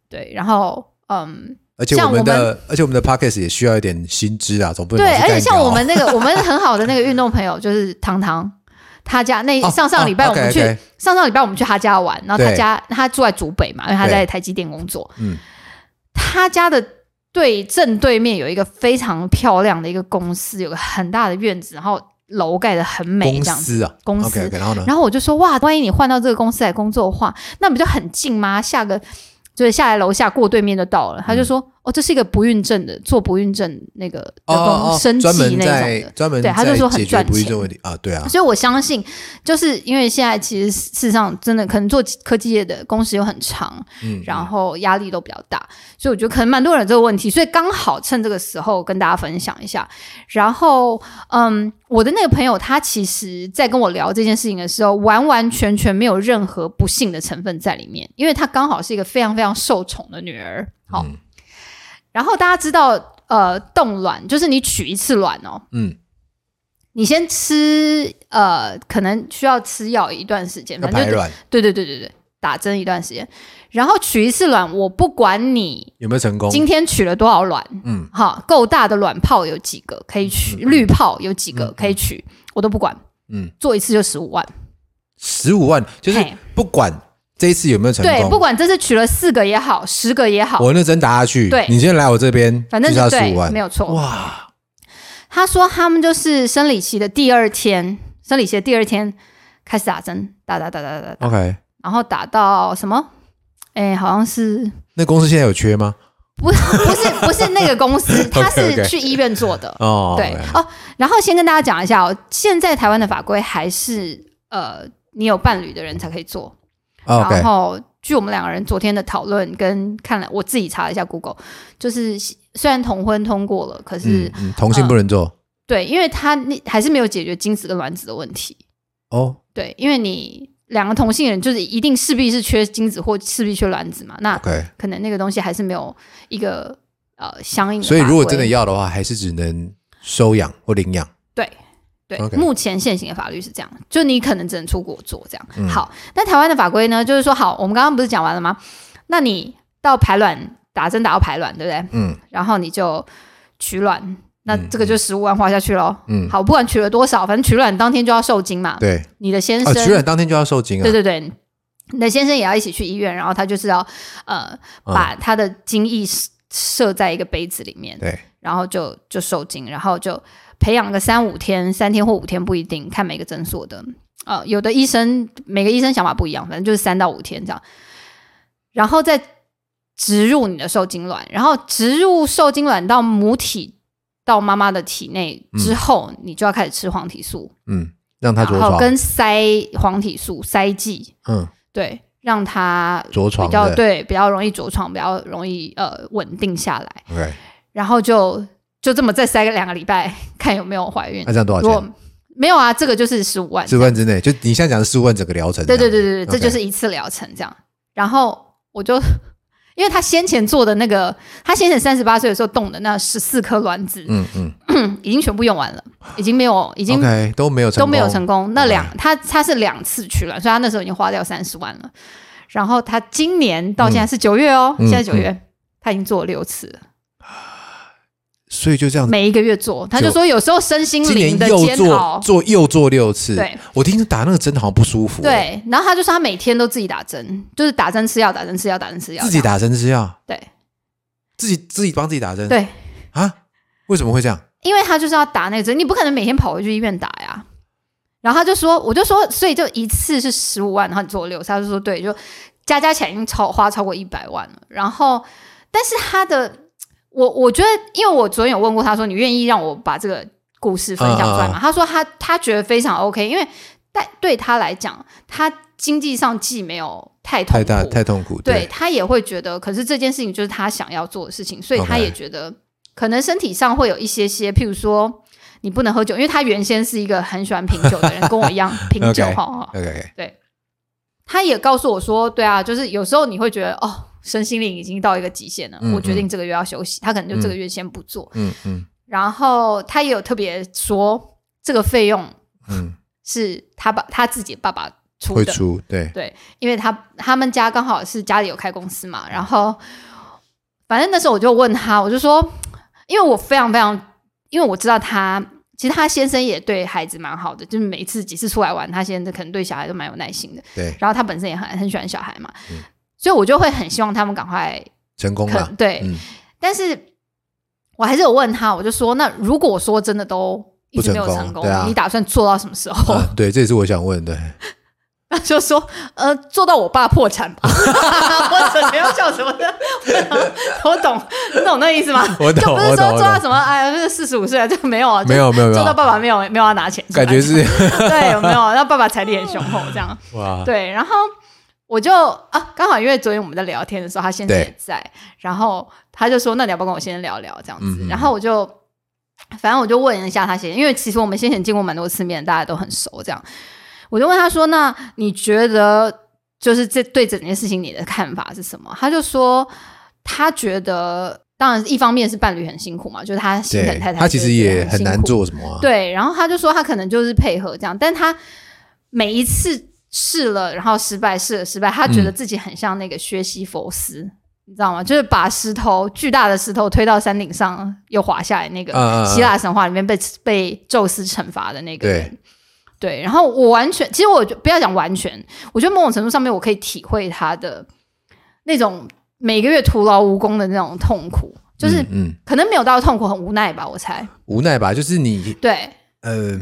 对，然后嗯，而且我们的而且我们的 podcast 也需要一点薪资啊，总不能对，而且像我们那个我们很好的那个运动朋友就是汤汤。他家那哦上上礼拜哦我们去、上上礼拜我们去他家玩，然后他家他住在竹北嘛，因为他在台积电工作。嗯，他家的对正对面有一个非常漂亮的一个公司，有个很大的院子，然后楼盖的很美，公这样子。司啊，公司然后呢？然后我就说哇，万一你换到这个公司来工作的话，那不就很近吗？下个就是下来楼下过对面就到了。他就说哦，这是一个不孕症的，做不孕症那个的嗯哦工哦，生计专门那种的。在专门对他就说很赚钱不孕这个问题啊，对啊，所以我相信，就是因为现在其实事实上真的可能做科技业的工时又很长，嗯，然后压力都比较大，所以我觉得可能蛮多人这个问题，所以刚好趁这个时候跟大家分享一下。然后，嗯，我的那个朋友他其实在跟我聊这件事情的时候，完完全全没有任何不幸的成分在里面，因为她刚好是一个非常非常受宠的女儿。好，嗯然后大家知道，呃，冻卵就是你取一次卵哦，嗯，你先吃，呃，可能需要吃药一段时间，反正就排卵。对对对对对，打针一段时间，然后取一次卵，我不管你有没有成功？今天取了多少卵，嗯，哈，够大的卵泡有几个可以取，滤泡有几个可以取，我都不管，嗯，做一次就十五万，十五万，就是不管这一次有没有成功？对，不，管这次取了四个也好，十个也好，我那针打下去，对。你今天来我这边，反正就是要十对五，万。没，有错。哇，他说他们就是生理期的第二天，生理期的第二天开始打针，打打打打打打，OK，然后打到什么？哎，好像是那公司现在有缺吗？不不是不是那个公司，他是去医院做的。哦，对。哦，然后先跟大家讲一下哦，现在台湾的法规还是呃，你有伴侣的人才可以做，然后据我们两个人昨天的讨论跟看了，我自己查了一下 Google，就是虽然同婚通过了，可是、嗯嗯，同性不能做、对，因为他那还是没有解决精子跟卵子的问题。哦，对，因为你两个同性人就是一定势必是缺精子或势必缺卵子嘛，那可能那个东西还是没有一个呃相应的。所以如果真的，要的话，还是只能收养或领养。对对目前现行的法律是这样，就你可能只能出国做这样。嗯好，那台湾的法规呢，就是说，好，我们刚刚不是讲完了吗？那你到排卵打针打到排卵，对不对？嗯然后你就取卵。那嗯这个就十五万花下去喽。嗯，好，不管取了多少，反正取卵当天就要受精嘛。对，你的先啊，生，取卵当天就要受精啊。对对对，你的先生也要一起去医院，然后他就是要呃嗯把他的精液射射在一个杯子里面，对，然后就就受精，然后就培养个三五天，三天或五天不一定，看每个诊所的。呃，有的医生每个医生想法不一样，反正就是三到五天这样，然后再植入你的受精卵，然后植入受精卵到母体到妈妈的体内之后，你就要开始吃黄体素，嗯，让它着床，跟塞黄体素塞剂，嗯，对，让它着床比较的对比较容易着床，比较容易呃稳定下来。然后就就这么再塞个两个礼拜，看有没有怀孕那。这样多少如果钱？没有啊，这个就是十五万。十五万之内，就你现在讲的十五万整个疗程。对对对对对，这就是一次疗程这样。然后我就，因为他先前做的那个，他先前三十八岁的时候动的那十四颗卵子，嗯嗯 已经全部用完了，已经没有，已经都没有成都功没有成功。那两他他是两次取卵，所以他那时候已经花掉三十万了。然后他今年到现在是九月哦，嗯现在九月，他已经做了六次了，所以就这样，每一个月做。他就说有时候身心今年灵的又做煎熬，做又做六次。对我听着打那个针好像不舒服。，对。然后他就说他每天都自己打针，就是打针吃药，打针吃药，打针吃药，自己打针吃药，对自己自己帮自己打针。对，啊，为什么会这样？因为他就是要打那个针，你不可能每天跑回去医院打呀。然后他就说，我就说，所以就一次是十五万，然后你做六次，他就说对，就加加起来已经超花超过一百万了。然后，但是他的，我我觉得，因为我昨天有问过他说，你愿意让我把这个故事分享出来吗？嗯嗯他说他他觉得非常 OK，因为但对他来讲，他经济上既没有太痛苦，太大太痛苦。对他也会觉得，可是这件事情就是他想要做的事情，所以他也觉得可能身体上会有一些些，譬如说你不能喝酒，因为他原先是一个很喜欢品酒的人，跟我一样 品酒哈。哈 OK OK，他也告诉我说，对啊，就是有时候你会觉得哦，身心灵已经到一个极限了，嗯我决定这个月要休息，他可能就这个月先不做。嗯嗯。然后他也有特别说，这个费用嗯，是他爸他自己爸爸出的，会出对，对，因为他他们家刚好是家里有开公司嘛，然后反正那时候我就问他，我就说，因为我非常非常，因为我知道他其实他先生也对孩子蛮好的，就是每次几次出来玩，他先生可能对小孩都蛮有耐心的，对，然后他本身也很很喜欢小孩嘛，嗯所以我就会很希望他们赶快成功了。对，嗯，但是我还是有问他，我就说，那如果说真的都一直没有不成成功，啊你打算做到什么时候？啊对，这也是我想问的。他就说：“呃，做到我爸破产吧。”我怎么要笑什么的？我懂，你懂那意思吗？我懂就不是说做到什么，哎，这四十五岁了就没有啊，没有没有做到爸爸没有没有要拿钱，感觉是 对，有没有？那爸爸财力很雄厚，这样哇，对。然后我就啊，刚好因为昨天我们在聊天的时候，他先生也在，然后他就说：“那你要不要跟我先生聊聊？”这样子，然后我就。反正我就问一下他先生，因为其实我们先前见过蛮多次面，大家都很熟，这样我就问他说：“那你觉得就是这对整件事情你的看法是什么？”他就说他觉得，当然一方面是伴侣很辛苦嘛，就是他心疼太太，他其实也很难。做什么啊。对，然后他就说他可能就是配合这样，但他每一次试了，然后失败，试了失败，他觉得嗯自己很像那个薛西佛斯。你知道吗？就是把石头巨大的石头推到山顶上，又滑下来那个希腊神话里面被被宙斯惩罚的那个人。对，然后我完全，其实我就不要讲完全，我觉得某种程度上面我可以体会他的那种每个月徒劳无功的那种痛苦，就是嗯嗯可能没有到痛苦，很无奈吧，我猜。无奈吧，就是你对，呃，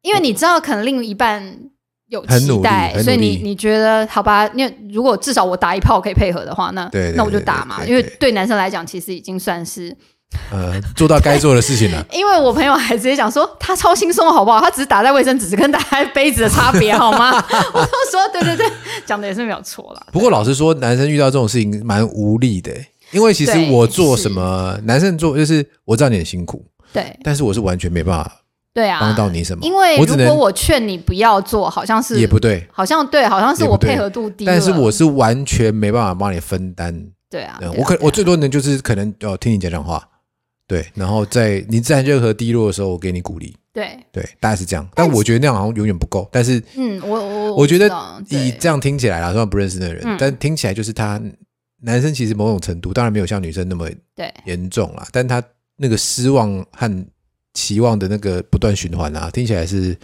因为你知道，可能另一半有期待，所以你你觉得好吧？因为如果至少我打一炮可以配合的话，那那我就打嘛。因为对男生来讲，其实已经算是呃做到该做的事情了。因为我朋友还直接讲说他超轻松好不好？他只是打在卫生纸跟打在杯子的差别好吗？我都说对对对，讲的也是没有错啦。不过老实说，男生遇到这种事情蛮无力的，因为其实我做什么，男生做就是我知道你很辛苦，对但是我是完全没办法对啊，帮到你什么，因为如果我劝你不要做，好像是也不对，好像对，好像是我配合度低，但是我是完全没办法帮你分担。对啊，嗯对啊我可我最多能就是可能哦听你讲讲话，对，然后在你在任何低落的时候，我给你鼓励，对，对，大概是这样。但我觉得那样好像永远不够。但是嗯，我我我觉得以这样听起来啦，虽然不认识那个人，嗯但听起来就是他男生其实某种程度当然没有像女生那么对严重啦，但他那个失望和期望的那个不断循环啊，听起来是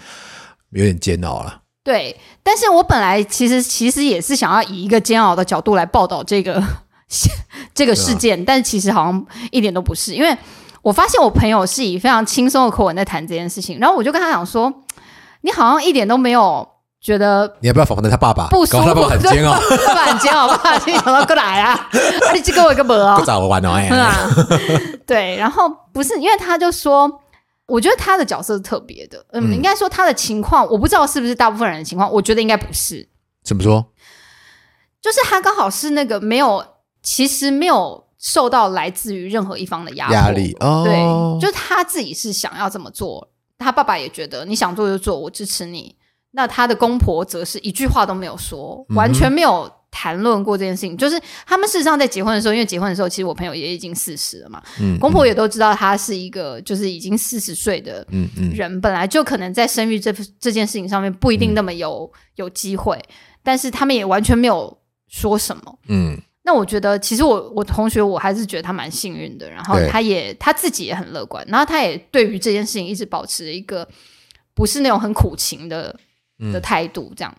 有点煎熬啦。对，但是我本来其实其实也是想要以一个煎熬的角度来报道这个 这个事件，但其实好像一点都不是，因为我发现我朋友是以非常轻松的口吻在谈这件事情，然后我就跟他讲说，你好像一点都没有觉得你要不要访问他爸爸？不舒服，他爸爸很煎熬，对爸爸很煎熬，爸爸就想到过来啊，啊你去给我一个门哦不，找我玩哦，哎。对，然后不是因为他就说，我觉得他的角色是特别的，嗯，嗯。应该说他的情况，我不知道是不是大部分人的情况，我觉得应该不是，怎么说？就是他刚好是那个没有，其实没有受到来自于任何一方的压力哦，对，就是他自己是想要这么做，他爸爸也觉得你想做就做，我支持你。那他的公婆则是一句话都没有说，完全没有谈论过这件事情。就是他们事实上在结婚的时候，因为结婚的时候，其实我朋友也已经四十了嘛，嗯公婆也都知道他是一个就是已经四十岁的人，本来就可能在生育这这件事情上面不一定那么有、有机会，但是他们也完全没有说什么。嗯那我觉得，其实我我同学我还是觉得他蛮幸运的，然后他也他自己也很乐观，然后他也对于这件事情一直保持一个不是那种很苦情的嗯的态度，这样。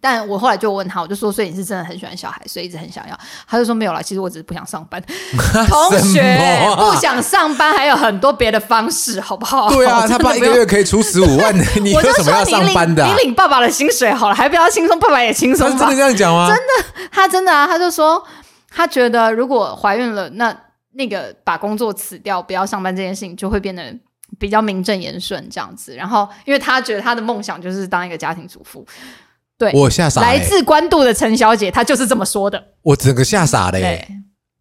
但我后来就问他，我就说，所以你是真的很喜欢小孩，所以一直很想要。他就说没有啦，其实我只是不想上班。同学啊不想上班还有很多别的方式，好不好？对啊，他爸一真的不用个月可以出十五万，你为什么要上班的啊？你领爸爸的薪水好了，还不要轻松，爸爸也轻松他是真的。这样讲吗？真的，他真的啊，他就说他觉得如果怀孕了，那那个把工作辞掉，不要上班这件事情就会变得比较名正言顺这样子。然后，因为他觉得他的梦想就是当一个家庭主妇，对，我吓傻了欸，来自关渡的陈小姐，她就是这么说的。我整个吓傻了对耶。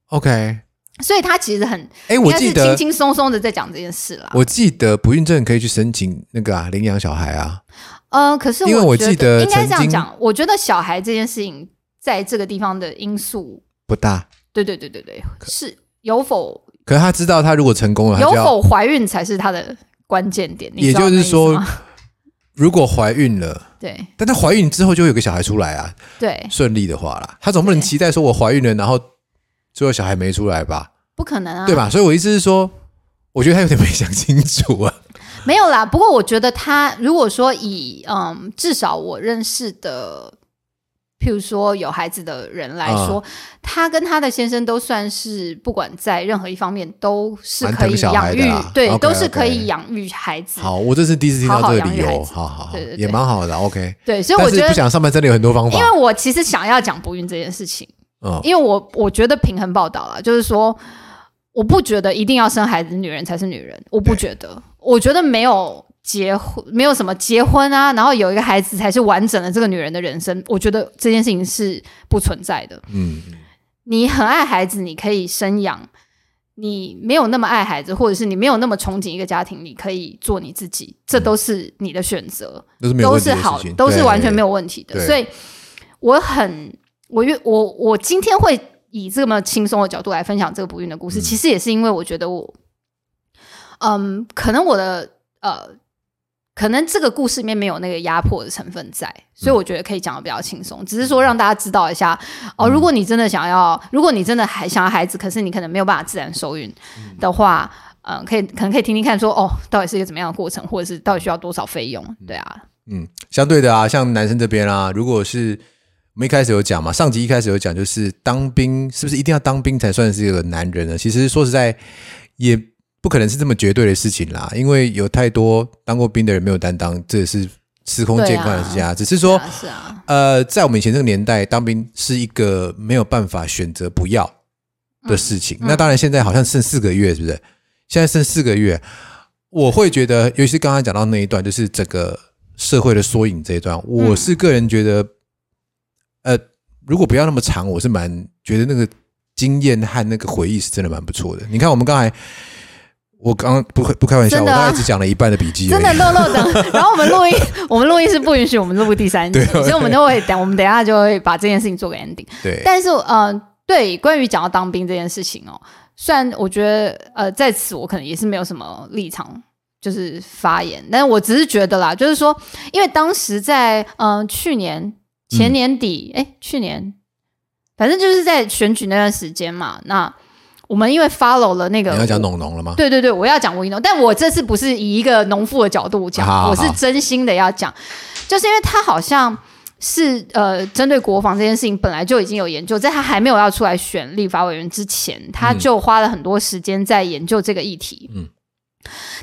OK，所以她其实很，哎，我记得轻轻松松的在讲这件事啦。我记得不孕症可以去申请那个啊领养小孩啊。呃，可是因为我觉记得应该这样讲，我觉得小孩这件事情在这个地方的因素，不大，对对对对对，是有否可是他知道他如果成功了，有，否怀孕才是他的关键点。也就是说吗，如果怀孕了，对但她怀孕之后就会有个小孩出来啊，对，顺利的话啦，她总不能期待说我怀孕了，然后最后小孩没出来吧，不可能啊，对？吧？所以我意思是说，我觉得她有点没想清楚啊。没有啦。不过我觉得她如果说以嗯，至少我认识的。譬如说有孩子的人来嗯说，他跟他的先生都算是不管在任何一方面都是可以养育对都是可以养育孩子。好，我这是第一次听到这个理由，好好对对，对也蛮好的，OK。对，所以我觉得，不想上班真的有很多方法。因，为我其实想要讲不孕这件事情，嗯。因为我我觉得平衡报道啊，就是说，我不觉得一定要生孩子女人才是女人，我不觉得，我觉得没有结婚，没有什么结婚啊，然后有一个孩子才是完整的这个女人的人生，我觉得这件事情是不存在的。嗯，你很爱孩子，你可以生养；你没有那么爱孩子，或者是你没有那么憧憬一个家庭，你可以做你自己，这都是你的选择。都是都是好都是完全没有。问题的。所以我很，我越我我今天会以这么轻松的角度来分享这个不孕的故事，嗯其实也是因为我觉得我，嗯，可能我的呃。可能这个故事里面没有那个压迫的成分在，所以我觉得可以讲的比较轻松。只是说让大家知道一下哦，如果你真的想要，如果你真的还想要孩子，可是你可能没有办法自然受孕的话，嗯、可以可能可以听听看说哦，到底是一个怎么样的过程，或者是到底需要多少费用？对啊，嗯，相对的啊，像男生这边啊，如果是我们一开始有讲嘛，上集一开始有讲，就是当兵是不是一定要当兵才算是一个男人呢？其实说实在，也不可能是这么绝对的事情啦，因为有太多当过兵的人没有担当，这也是司空见惯的事情啊。只是说，呃，在我们以前这个年代，当兵是一个没有办法选择不要，的事情。那当然，现在好像剩四个月，是不是？现在剩四个月，我会觉得，尤其是刚刚讲到那一段，就是整个社会的缩影这一段，我是个人觉得，呃，如果不要那么长，我是蛮觉得那个经验和那个回忆是真的蛮不错的。你看，我们刚才。我刚刚不不开玩笑，我刚才只讲了一半的笔记，真的 漏漏的。然后我们录音，我们录音是不允许我们录第三集，所以我们都会等，我们等下就会把这件事情做个 ending。对，但是呃，对，关于讲到当兵这件事情哦，虽然我觉得呃，在此我可能也是没有什么立场，就是发言，但是我只是觉得啦，就是说，因为当时在嗯去年前年底，哎，去年，反正就是在选举那段时间嘛，那。我们因为 follow 了那个，你要讲农农了吗？对对对，我要讲吴一农，但我这次不是以一个农妇的角度讲，我是真心的要讲，就是因为他好像是呃，针对国防这件事情本来就已经有研究，在他还没有要出来选立法委员之前，他就花了很多时间在研究这个议题。嗯，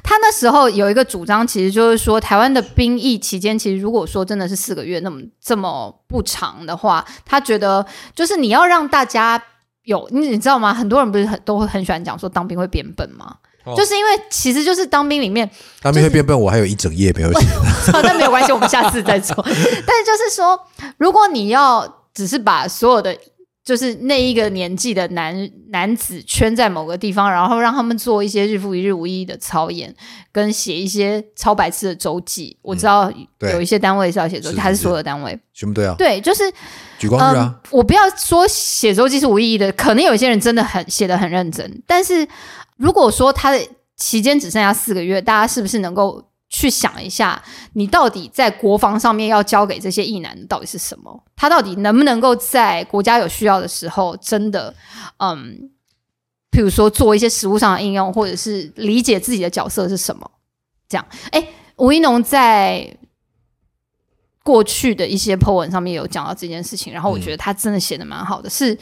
他那时候有一个主张，其实就是说，台湾的兵役期间，其实如果说真的是四个月那么这么不长的话，他觉得就是你要让大家。有你你知道吗？很多人不是很都会很喜欢讲说当兵会变笨吗？就是因为其实就是当兵里面当兵会变笨，我还有一整页没有写，那没有关系，我们下次再做。但是就是说，如果你要只是把所有的。就是那一个年纪的男男子圈在某个地方，然后让他们做一些日复一日无意义的操演，跟写一些超白痴的周记。我知道有一些单位是要写周记，还是所有单位全部都要？对，就是举光日啊。我不要说写周记是无意义的，可能有些人真的很写的很认真，但是如果说他的期间只剩下四个月，大家是不是能够？去想一下，你到底在国防上面要交给这些役男到底是什么？他到底能不能够在国家有需要的时候，真的，嗯，譬如说做一些实物上的应用，或者是理解自己的角色是什么？这样，哎，吴一农在过去的一些 po 文上面有讲到这件事情，然后我觉得他真的写的蛮好的，是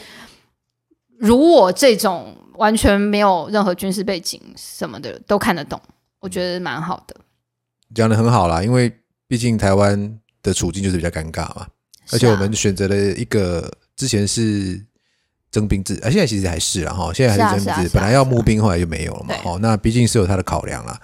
如我这种完全没有任何军事背景什么的都看得懂，我觉得蛮好的。讲的很好啦，因为毕竟台湾的处境就是比较尴尬嘛，而且我们选择了一个之前是征兵制，啊现在其实还是了哈，现在还是征兵制，本来要募兵，后来就没有了嘛。哦，那毕竟是有他的考量啦。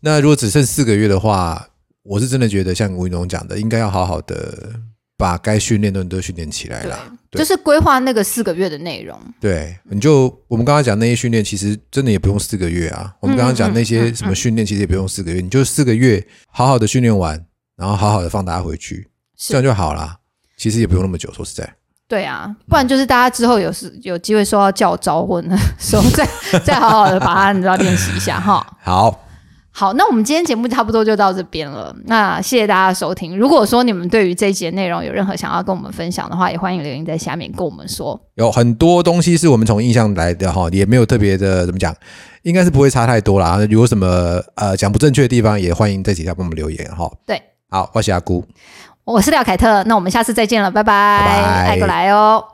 那如果只剩四个月的话，我是真的觉得像吴云龙讲的，应该要好好的。把该训练的人都训练起来了，就是规划那个四个月的内容。对，你就我们刚刚讲那些训练，其实真的也不用四个月啊。我们刚刚讲那些什么训练，其实也不用四个月，你就四个月好好的训练完，然后好好的放大家回去，这样就好了。其实也不用那么久，说实在。对啊，不然就是大家之后有时有机会受到教招婚的时候，再 再好好的把它你知道练习一下哈。好。好，那我们今天节目差不多就到这边了。那谢谢大家收听。如果说你们对于这一节内容有任何想要跟我们分享的话，也欢迎留言在下面跟我们说。有很多东西是我们从印象来的哈，也没有特别的怎么讲，应该是不会差太多啦。如果什么呃讲不正确的地方，也欢迎在底下帮我们留言哈。对，好，我是阿姑，我是廖凯特，那我们下次再见了，拜拜，拜拜过来哦。